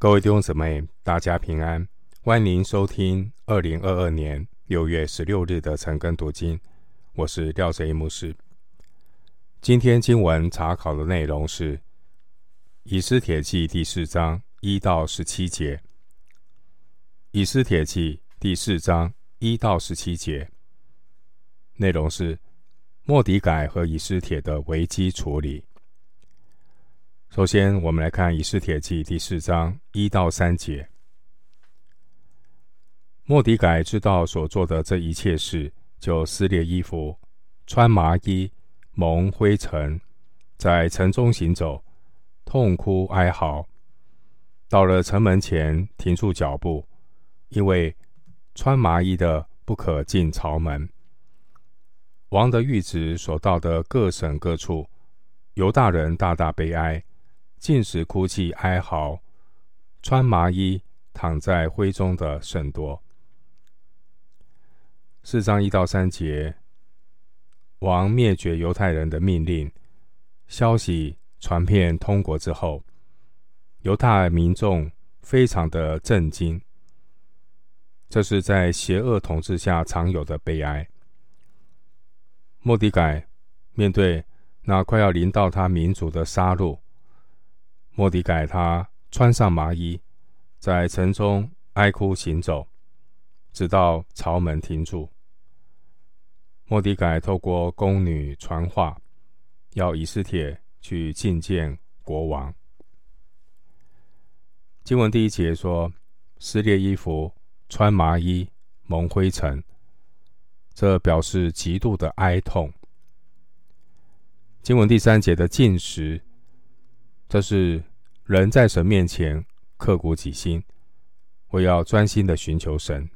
各位弟兄姊妹，大家平安！欢迎收听二零二二年六月十六日的晨更读经。我是廖哲一牧师。今天经文查考的内容是《以斯帖记》第四章一到十七节。《以斯帖记》第四章一到十七节内容是末底改和以斯帖的危机处理。首先，我们来看《以斯帖记》第四章一到三节。莫底改知道所做的这一切事，就撕裂衣服，穿麻衣，蒙灰尘，在城中行走，痛哭哀嚎。到了城门前，停住脚步，因为穿麻衣的不可进朝门。王的谕旨所到的各省各处，犹大人大大悲哀。禁食哭泣哀嚎，穿麻衣躺在灰中的甚多。四章一到三节，王灭绝犹太人的命令消息传遍通国之后，犹太民众非常的震惊。这是在邪恶统治下常有的悲哀。莫迪改面对那快要临到他民族的杀戮。莫迪改他穿上麻衣，在城中哀哭行走，直到朝门停住。莫迪改透过宫女传话，要以斯帖去觐见国王。经文第一节说：“撕裂衣服，穿麻衣，蒙灰尘。”这表示极度的哀痛。经文第三节的禁食。这是人在神面前刻骨己心，我要专心的寻求神。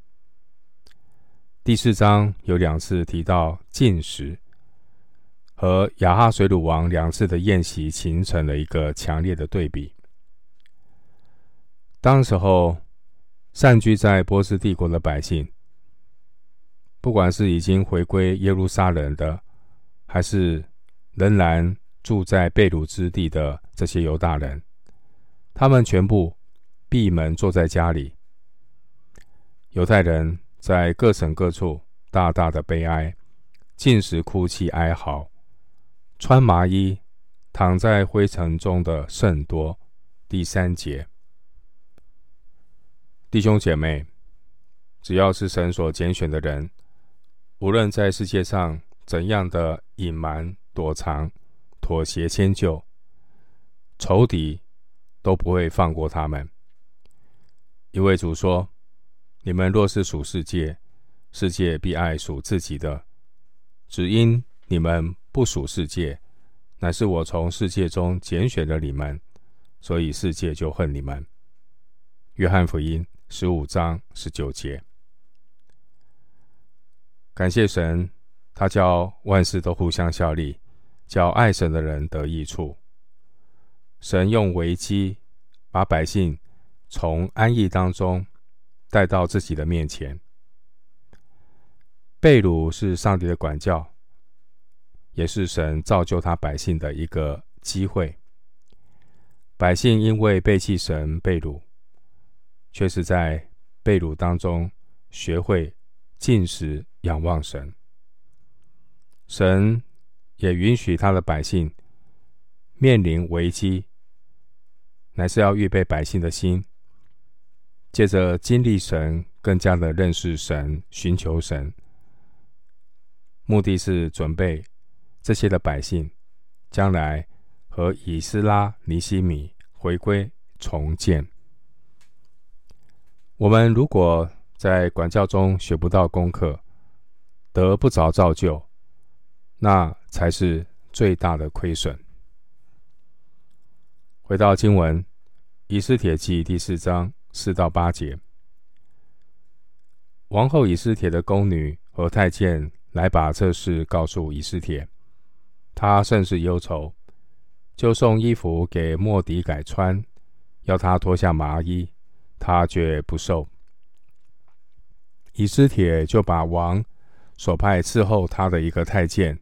第四章有两次提到禁食，和亚哈水鲁王两次的宴席形成了一个强烈的对比。当时候散居在波斯帝国的百姓，不管是已经回归耶路撒冷的，还是仍然住在被掳之地的这些犹大人，他们全部闭门坐在家里。犹太人在各省各处大大的悲哀，禁食哭泣哀嚎，穿麻衣躺在灰尘中的甚多。第三节，弟兄姐妹，只要是神所拣选的人，无论在世界上怎样的隐瞒躲藏。妥协迁就，仇敌都不会放过他们，一位主说：“你们若是属世界，世界必爱属自己的；只因你们不属世界，乃是我从世界中拣选了你们，所以世界就恨你们。”约翰福音十五章十九节。感谢神，他叫万事都互相效力。叫爱神的人得益处。神用危机把百姓从安逸当中带到自己的面前。被掳是上帝的管教，也是神造就他百姓的一个机会。百姓因为背弃神被掳，却是在被掳当中学会进食仰望神。神。也允许他的百姓面临危机，乃是要预备百姓的心，借着经历神，更加的认识神，寻求神，目的是准备这些的百姓将来和以斯拉、尼希米回归重建。我们如果在管教中学不到功课，得不着造就，那才是最大的亏损。回到经文，《以斯帖记》第四章四到八节，王后以斯帖的宫女和太监来把这事告诉以斯帖，他甚是忧愁，就送衣服给莫迪改穿，要他脱下麻衣，他却不受。以斯帖就把王所派伺候他的一个太监。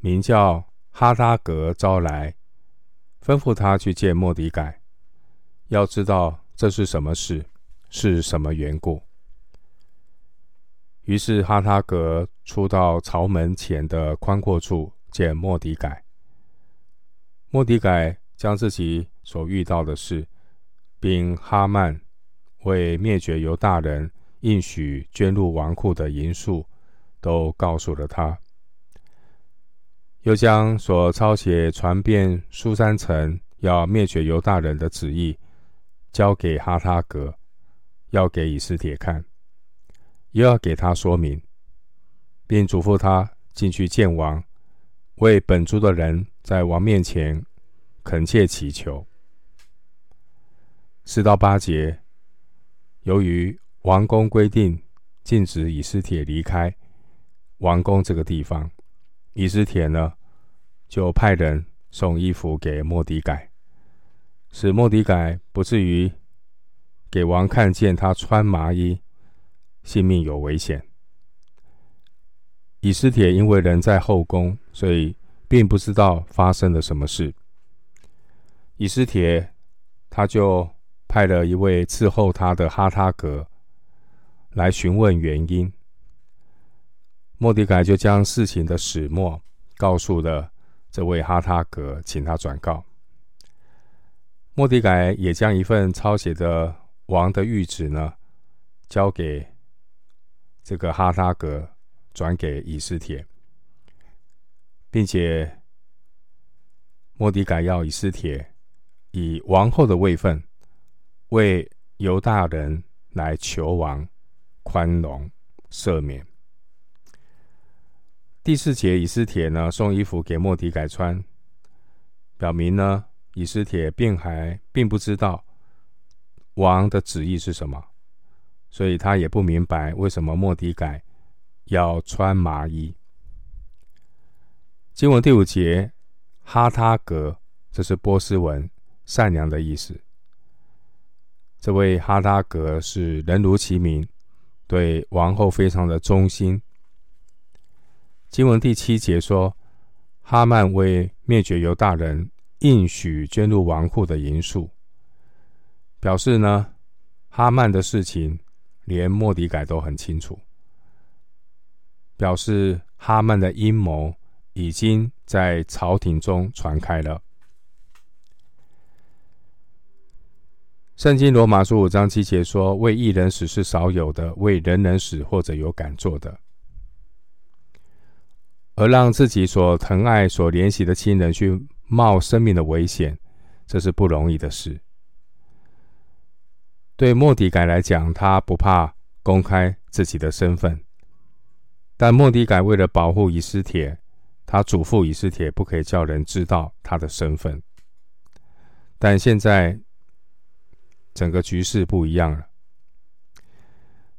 名叫哈达格招来，吩咐他去见莫迪改，要知道这是什么事，是什么缘故。于是哈他格出到朝门前的宽阔处见莫迪改。莫迪改将自己所遇到的事，并哈曼为灭绝犹大人应许捐入王库的银数，都告诉了他。又将所抄写传遍苏三城要灭绝犹大人的旨意，交给哈他格，要给以斯帖看，又要给他说明，并嘱咐他进去见王，为本族的人在王面前恳切祈求。四到八节，由于王宫规定禁止以斯帖离开王宫这个地方。以斯帖呢，就派人送衣服给莫迪改，使莫迪改不至于给王看见他穿麻衣，性命有危险。以斯帖因为人在后宫，所以并不知道发生了什么事。以斯帖他就派了一位伺候他的哈他格来询问原因。莫迪改就将事情的始末告诉了这位哈他格，请他转告。莫迪改也将一份抄写的王的谕旨呢，交给这个哈他格，转给以斯帖，并且莫迪改要以斯帖以王后的位分为犹大人来求王宽容赦免。第四节，以斯帖呢送衣服给莫迪改穿，表明呢以斯帖并还并不知道王的旨意是什么，所以他也不明白为什么莫迪改要穿麻衣。经文第五节，哈他格，这是波斯文“善良”的意思。这位哈他格是人如其名，对王后非常的忠心。经文第七节说，哈曼为灭绝犹大人应许捐入王库的银数，表示呢，哈曼的事情连莫迪改都很清楚，表示哈曼的阴谋已经在朝廷中传开了。圣经罗马书五章七节说，为一人死是少有的，为人人死或者有敢做的。而让自己所疼爱、所怜惜的亲人去冒生命的危险，这是不容易的事。对莫迪改来讲，他不怕公开自己的身份，但莫迪改为了保护以斯帖，他嘱咐以斯帖不可以叫人知道他的身份。但现在整个局势不一样了，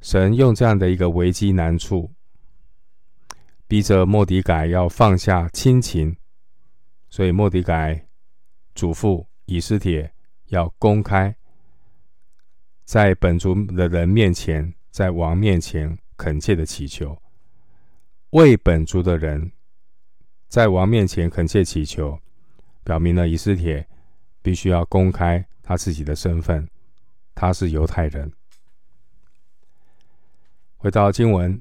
神用这样的一个危机难处。逼着莫迪改要放下亲情，所以莫迪改嘱咐以斯帖要公开在本族的人面前，在王面前恳切的祈求，为本族的人在王面前恳切祈求，表明了以斯帖必须要公开他自己的身份，他是犹太人。回到经文。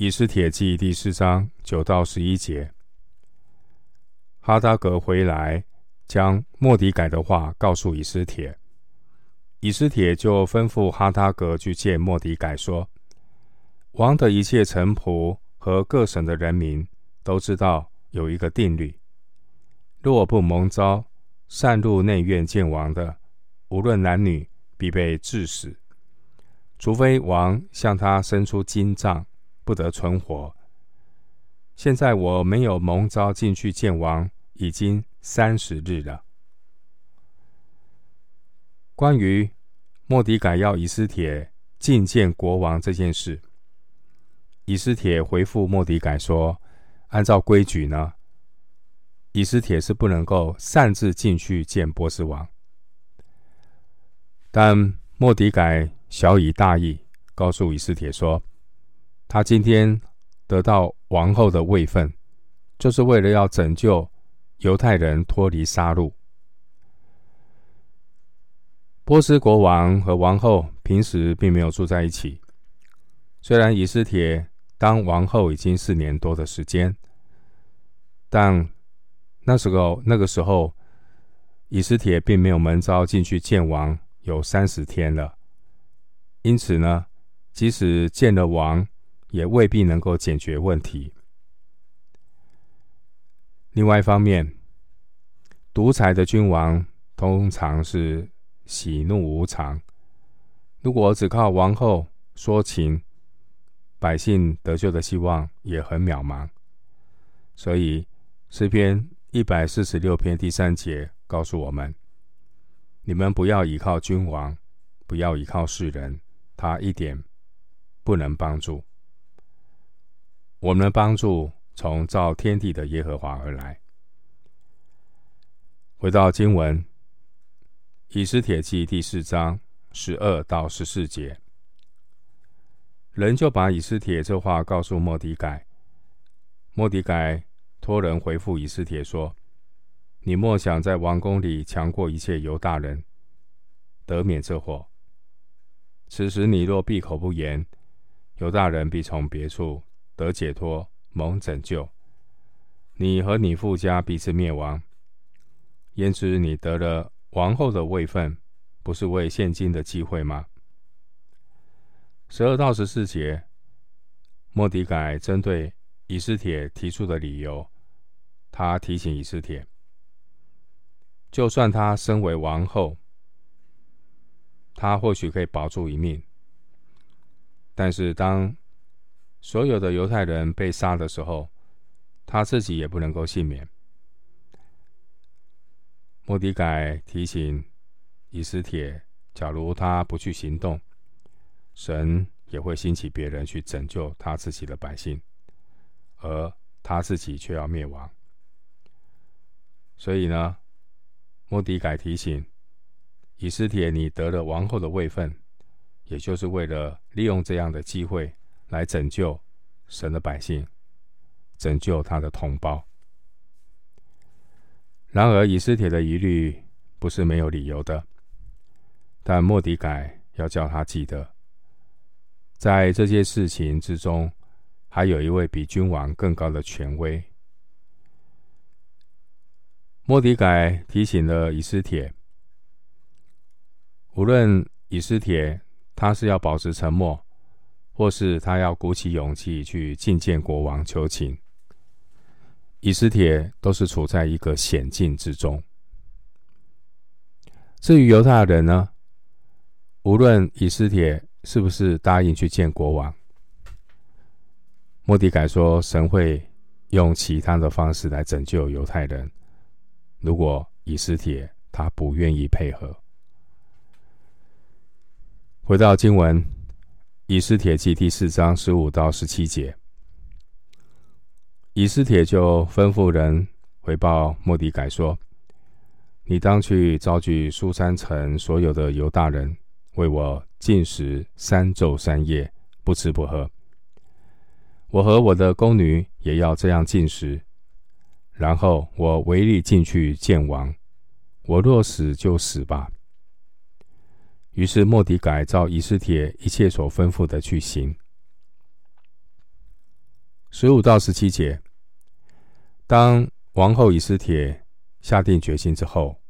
以斯帖记第四章九到十一节，哈达格回来，将末底改的话告诉以斯帖。以斯帖就吩咐哈达格去见末底改，说：“王的一切臣仆和各省的人民都知道有一个定律：若不蒙召擅入内院见王的，无论男女，必被致死，除非王向他伸出金杖。”不得存活。现在我没有蒙召进去见王，已经三十日了。关于莫迪改要以斯帖觐见国王这件事，以斯帖回复莫迪改说：“按照规矩呢，以斯帖是不能够擅自进去见波斯王。”但莫迪改小以大义，告诉以斯帖说。他今天得到王后的位分，就是为了要拯救犹太人脱离杀戮。波斯国王和王后平时并没有住在一起。虽然以斯帖当王后已经四年多的时间，但那时候那个时候，以斯帖并没有门召进去见王，有三十天了。因此呢，即使见了王，也未必能够解决问题。另外一方面，独裁的君王通常是喜怒无常。如果只靠王后说情，百姓得救的希望也很渺茫。所以诗篇一百四十六篇第三节告诉我们：你们不要倚靠君王，不要倚靠世人，他一点不能帮助。我们的帮助从造天地的耶和华而来。回到经文，《以斯帖记》第四章十二到十四节，人就把以斯帖这话告诉莫迪改。莫迪改托人回复以斯帖说：“你莫想在王宫里强过一切犹大人，得免这祸。此时你若闭口不言，犹大人必从别处得解脱，蒙拯救。你和你父家彼此灭亡。”焉知你得了王后的位分，不是为现今的机会吗？十二到十四节，莫迪改针对以斯帖提出的理由，他提醒以斯帖，就算他身为王后，他或许可以保住一命，但是当所有的犹太人被杀的时候，他自己也不能够幸免。莫迪改提醒以斯帖，假如他不去行动，神也会兴起别人去拯救他自己的百姓，而他自己却要灭亡。所以呢，莫迪改提醒以斯帖，你得了王后的位分，也就是为了利用这样的机会来拯救神的百姓，拯救他的同胞。然而，以斯帖的疑虑不是没有理由的。但莫迪改要叫他记得，在这件事情之中，还有一位比君王更高的权威。莫迪改提醒了以斯帖，无论以斯帖他是要保持沉默，或是他要鼓起勇气去觐见国王求情。以斯帖都是处在一个险境之中。至于犹太人呢，无论以斯帖是不是答应去见国王，莫底改说神会用其他的方式来拯救犹太人。如果以斯帖他不愿意配合，回到经文，以斯帖记第四章十五到十七节。以斯帖就吩咐人回报莫底改说：“你当去召集苏珊城所有的犹大人，为我禁食三昼三夜，不吃不喝。我和我的宫女也要这样禁食。然后我唯力进去见王。我若死就死吧。”于是莫迪改照以斯帖一切所吩咐的去行。十五到十七节。当王后以斯帖下定决心之后，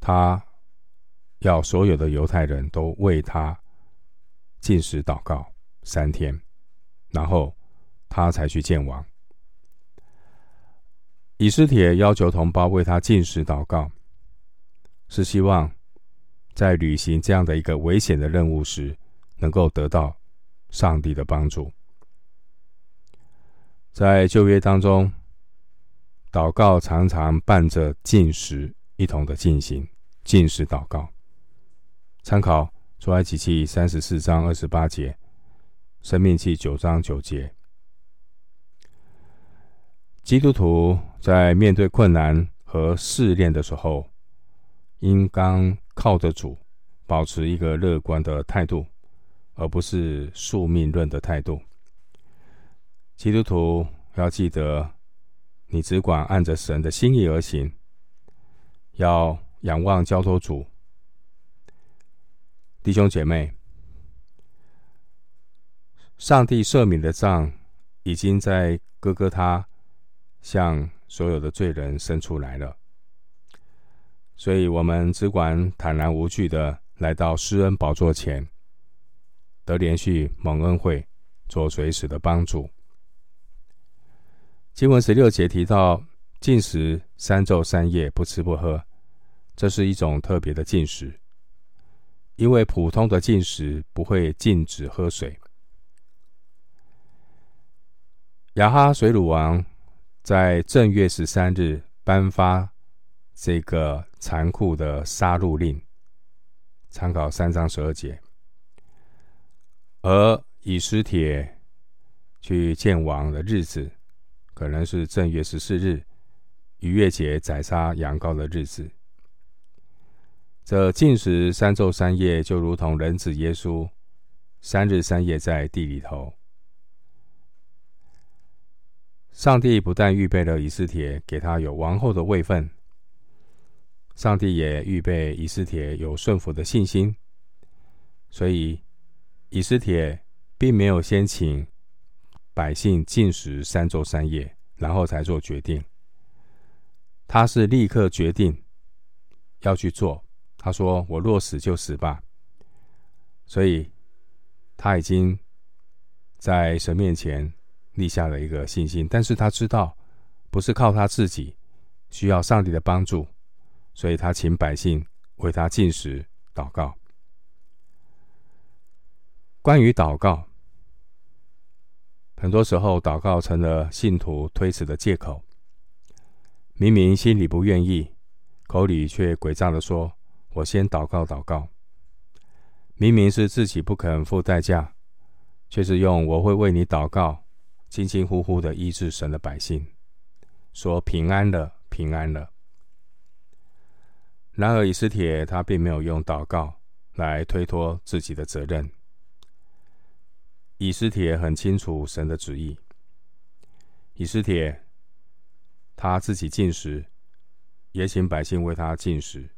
他要所有的犹太人都为他禁食祷告三天，然后他才去见王。以斯帖要求同胞为他禁食祷告，是希望在履行这样的一个危险的任务时，能够得到上帝的帮助。在旧约当中。祷告常常伴着进食一同的进行，进食祷告。参考出埃及记三十四章二十八节，申命记九章九节。基督徒在面对困难和试炼的时候，应当靠着主，保持一个乐观的态度，而不是宿命论的态度。基督徒要记得。你只管按着神的心意而行，要仰望交托主，弟兄姐妹，上帝赦免的账已经在哥哥他向所有的罪人伸出来了，所以我们只管坦然无惧的来到施恩宝座前，得连续蒙恩惠，做随时的帮助。经文十六节提到禁食三昼三夜不吃不喝，这是一种特别的禁食，因为普通的禁食不会禁止喝水。亚哈水鲁王在正月十三日颁发这个残酷的杀戮令，参考三章十二节。而以斯帖去见王的日子，可能是正月十四日，逾越节宰杀羊羔的日子。这禁食三昼三夜，就如同人子耶稣三日三夜在地里头。上帝不但预备了以斯帖，给他有王后的位分，上帝也预备以斯帖有顺服的信心，所以以斯帖并没有先请百姓禁食三昼三夜，然后才做决定。他是立刻决定要去做。他说：“我若死就死吧。”所以他已经在神面前。立下了一个信心，但是他知道不是靠他自己，需要上帝的帮助，所以他请百姓为他进食祷告。关于祷告，很多时候祷告成了信徒推辞的借口。明明心里不愿意，口里却诡诈地说：“我先祷告祷告。”明明是自己不肯付代价，却是用“我会为你祷告”。轻轻呼呼的医治神的百姓，说平安了，平安了。然而以斯帖他并没有用祷告来推脱自己的责任。以斯帖很清楚神的旨意。以斯帖他自己进食，也请百姓为他进食，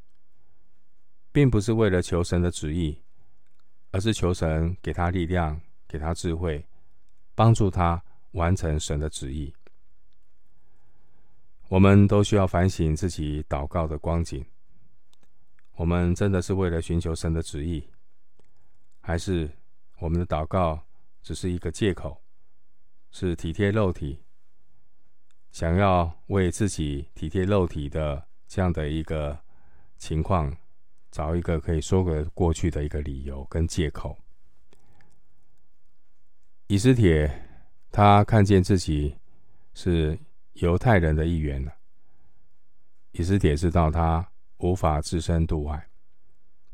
并不是为了求神的旨意，而是求神给他力量，给他智慧，帮助他。完成神的旨意，我们都需要反省自己祷告的光景。我们真的是为了寻求神的旨意，还是我们的祷告只是一个借口，是体贴肉体，想要为自己体贴肉体的这样的一个情况，找一个可以说得过去的一个理由跟借口？以斯帖。他看见自己是犹太人的一员了。以斯帖知道他无法置身度外，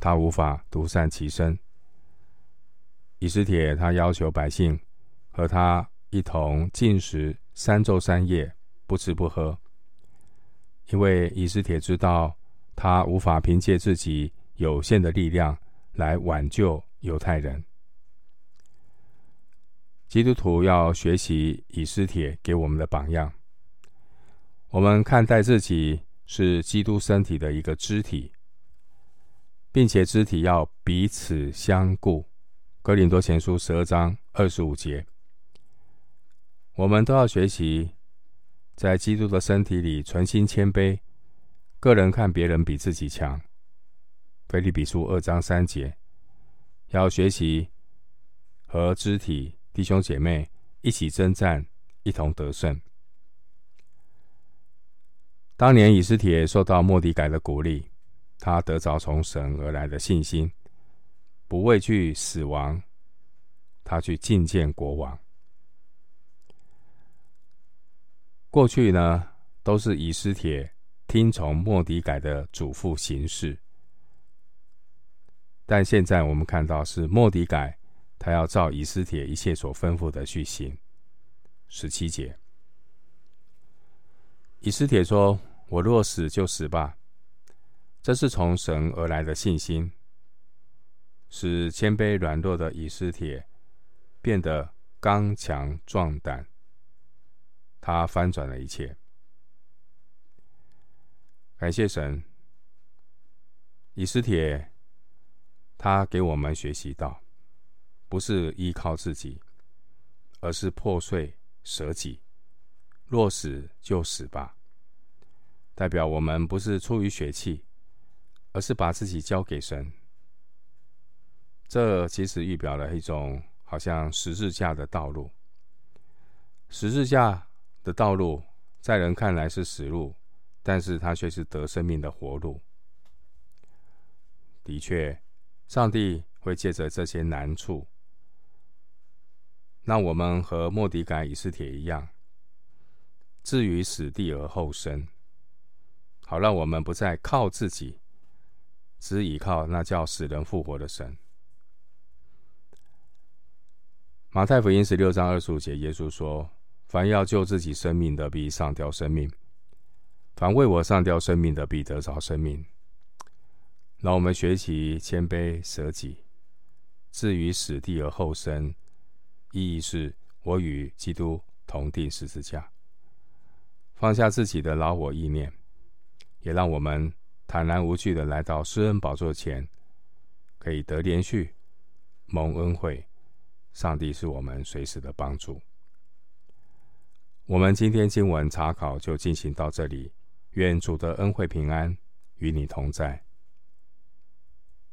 他无法独善其身。以斯帖他要求百姓和他一同禁食三昼三夜，不吃不喝，因为以斯帖知道他无法凭借自己有限的力量来挽救犹太人。基督徒要学习以斯帖给我们的榜样。我们看待自己是基督身体的一个肢体，并且肢体要彼此相顾。哥林多前书十二章二十五节，我们都要学习在基督的身体里存心谦卑，个人看别人比自己强。腓立比书二章三节，要学习和肢体。弟兄姐妹一起征战，一同得胜。当年以斯帖受到莫底改的鼓励，他得着从神而来的信心，不畏惧死亡，他去觐见国王。过去呢，都是以斯帖听从末底改的嘱咐行事，但现在我们看到是莫底改。他要照以斯帖一切所吩咐的去行。十七节，以斯帖说：“我若死就死吧。”这是从神而来的信心，使谦卑软弱的以斯帖变得刚强壮胆。他翻转了一切。感谢神，以斯帖。他给我们学习到，不是依靠自己，而是破碎舍己，若死就死吧。代表我们不是出于血气，而是把自己交给神。这其实预表了一种好像十字架的道路。十字架的道路，在人看来是死路，但是它却是得生命的活路。的确，上帝会借着这些难处，让我们和莫迪改、以斯帖一样，置于死地而后生。好，让我们不再靠自己，只依靠那叫死人复活的神。马太福音十六章二十五节，耶稣说：“凡要救自己生命的，必上吊生命；凡为我上吊生命的，必得着生命。”让我们学习谦卑舍己，置于死地而后生，意义是我与基督同定十字架，放下自己的老我意念。也让我们坦然无惧的来到施恩宝座前，可以得连续蒙恩惠。上帝是我们随时的帮助。我们今天经文查考就进行到这里，愿主的恩惠平安与你同在。